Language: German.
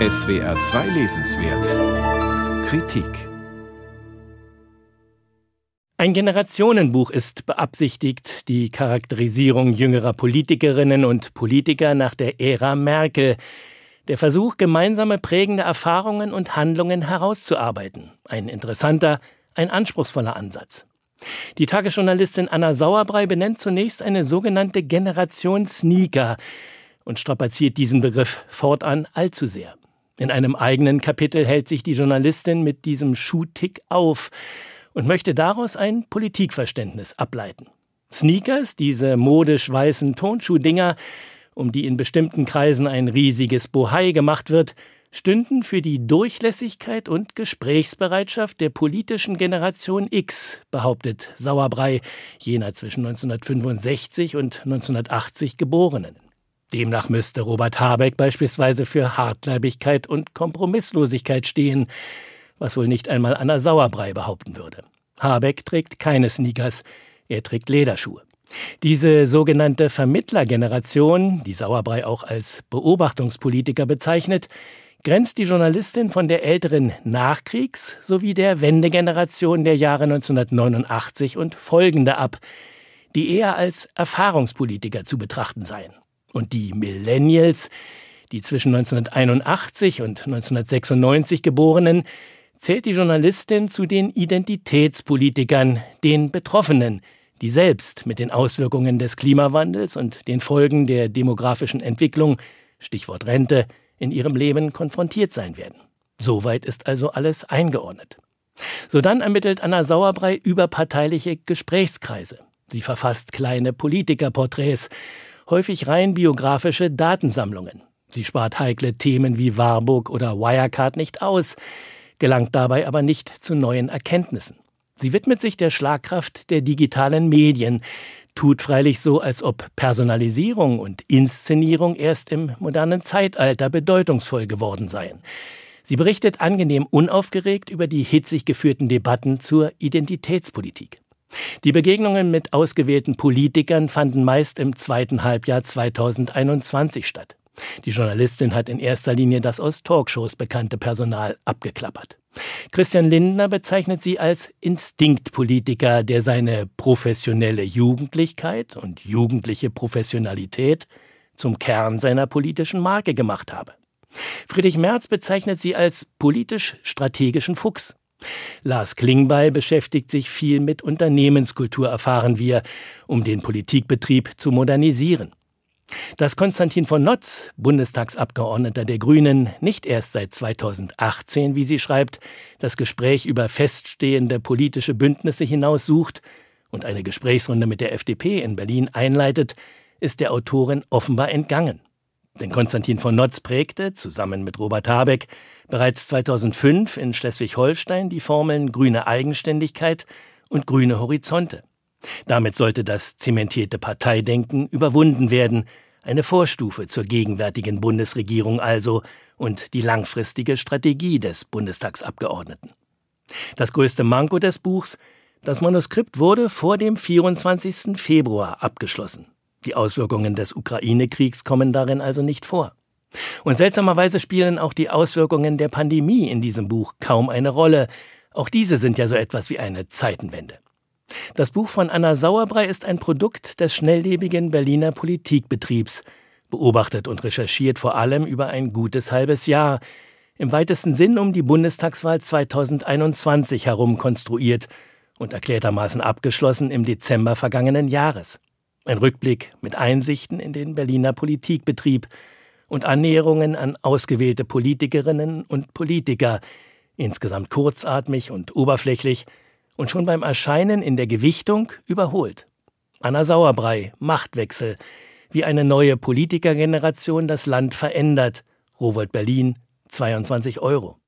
SWR 2 Lesenswert Kritik Ein Generationenbuch ist beabsichtigt, die Charakterisierung jüngerer Politikerinnen und Politiker nach der Ära Merkel, der Versuch, gemeinsame prägende Erfahrungen und Handlungen herauszuarbeiten. Ein interessanter, ein anspruchsvoller Ansatz. Die Tagesjournalistin Anna Sauerbrei benennt zunächst eine sogenannte Generation Sneaker und strapaziert diesen Begriff fortan allzu sehr. In einem eigenen Kapitel hält sich die Journalistin mit diesem Schuhtick auf und möchte daraus ein Politikverständnis ableiten. Sneakers, diese modisch weißen Tonschuhdinger, um die in bestimmten Kreisen ein riesiges Bohai gemacht wird, stünden für die Durchlässigkeit und Gesprächsbereitschaft der politischen Generation X, behauptet Sauerbrei, jener zwischen 1965 und 1980 Geborenen. Demnach müsste Robert Habeck beispielsweise für Hartleibigkeit und Kompromisslosigkeit stehen, was wohl nicht einmal Anna Sauerbrei behaupten würde. Habeck trägt keine Sneakers, er trägt Lederschuhe. Diese sogenannte Vermittlergeneration, die Sauerbrei auch als Beobachtungspolitiker bezeichnet, grenzt die Journalistin von der älteren Nachkriegs- sowie der Wendegeneration der Jahre 1989 und folgende ab, die eher als Erfahrungspolitiker zu betrachten seien. Und die Millennials, die zwischen 1981 und 1996 geborenen, zählt die Journalistin zu den Identitätspolitikern, den Betroffenen, die selbst mit den Auswirkungen des Klimawandels und den Folgen der demografischen Entwicklung, Stichwort Rente, in ihrem Leben konfrontiert sein werden. Soweit ist also alles eingeordnet. Sodann ermittelt Anna Sauerbrei überparteiliche Gesprächskreise. Sie verfasst kleine Politikerporträts, häufig rein biografische Datensammlungen. Sie spart heikle Themen wie Warburg oder Wirecard nicht aus, gelangt dabei aber nicht zu neuen Erkenntnissen. Sie widmet sich der Schlagkraft der digitalen Medien, tut freilich so, als ob Personalisierung und Inszenierung erst im modernen Zeitalter bedeutungsvoll geworden seien. Sie berichtet angenehm unaufgeregt über die hitzig geführten Debatten zur Identitätspolitik. Die Begegnungen mit ausgewählten Politikern fanden meist im zweiten Halbjahr 2021 statt. Die Journalistin hat in erster Linie das aus Talkshows bekannte Personal abgeklappert. Christian Lindner bezeichnet sie als Instinktpolitiker, der seine professionelle Jugendlichkeit und jugendliche Professionalität zum Kern seiner politischen Marke gemacht habe. Friedrich Merz bezeichnet sie als politisch-strategischen Fuchs. Lars Klingbeil beschäftigt sich viel mit Unternehmenskultur, erfahren wir, um den Politikbetrieb zu modernisieren. Dass Konstantin von Notz, Bundestagsabgeordneter der Grünen, nicht erst seit 2018, wie sie schreibt, das Gespräch über feststehende politische Bündnisse hinaus sucht und eine Gesprächsrunde mit der FDP in Berlin einleitet, ist der Autorin offenbar entgangen. Denn Konstantin von Notz prägte, zusammen mit Robert Habeck, bereits 2005 in Schleswig-Holstein die Formeln grüne Eigenständigkeit und grüne Horizonte. Damit sollte das zementierte Parteidenken überwunden werden, eine Vorstufe zur gegenwärtigen Bundesregierung also und die langfristige Strategie des Bundestagsabgeordneten. Das größte Manko des Buchs, das Manuskript wurde vor dem 24. Februar abgeschlossen. Die Auswirkungen des Ukraine-Kriegs kommen darin also nicht vor. Und seltsamerweise spielen auch die Auswirkungen der Pandemie in diesem Buch kaum eine Rolle. Auch diese sind ja so etwas wie eine Zeitenwende. Das Buch von Anna Sauerbrei ist ein Produkt des schnelllebigen Berliner Politikbetriebs, beobachtet und recherchiert vor allem über ein gutes halbes Jahr, im weitesten Sinn um die Bundestagswahl 2021 herum konstruiert und erklärtermaßen abgeschlossen im Dezember vergangenen Jahres. Ein Rückblick mit Einsichten in den Berliner Politikbetrieb und Annäherungen an ausgewählte Politikerinnen und Politiker, insgesamt kurzatmig und oberflächlich, und schon beim Erscheinen in der Gewichtung überholt. Anna Sauerbrei, Machtwechsel, wie eine neue Politikergeneration das Land verändert. Rowold Berlin, 22 Euro.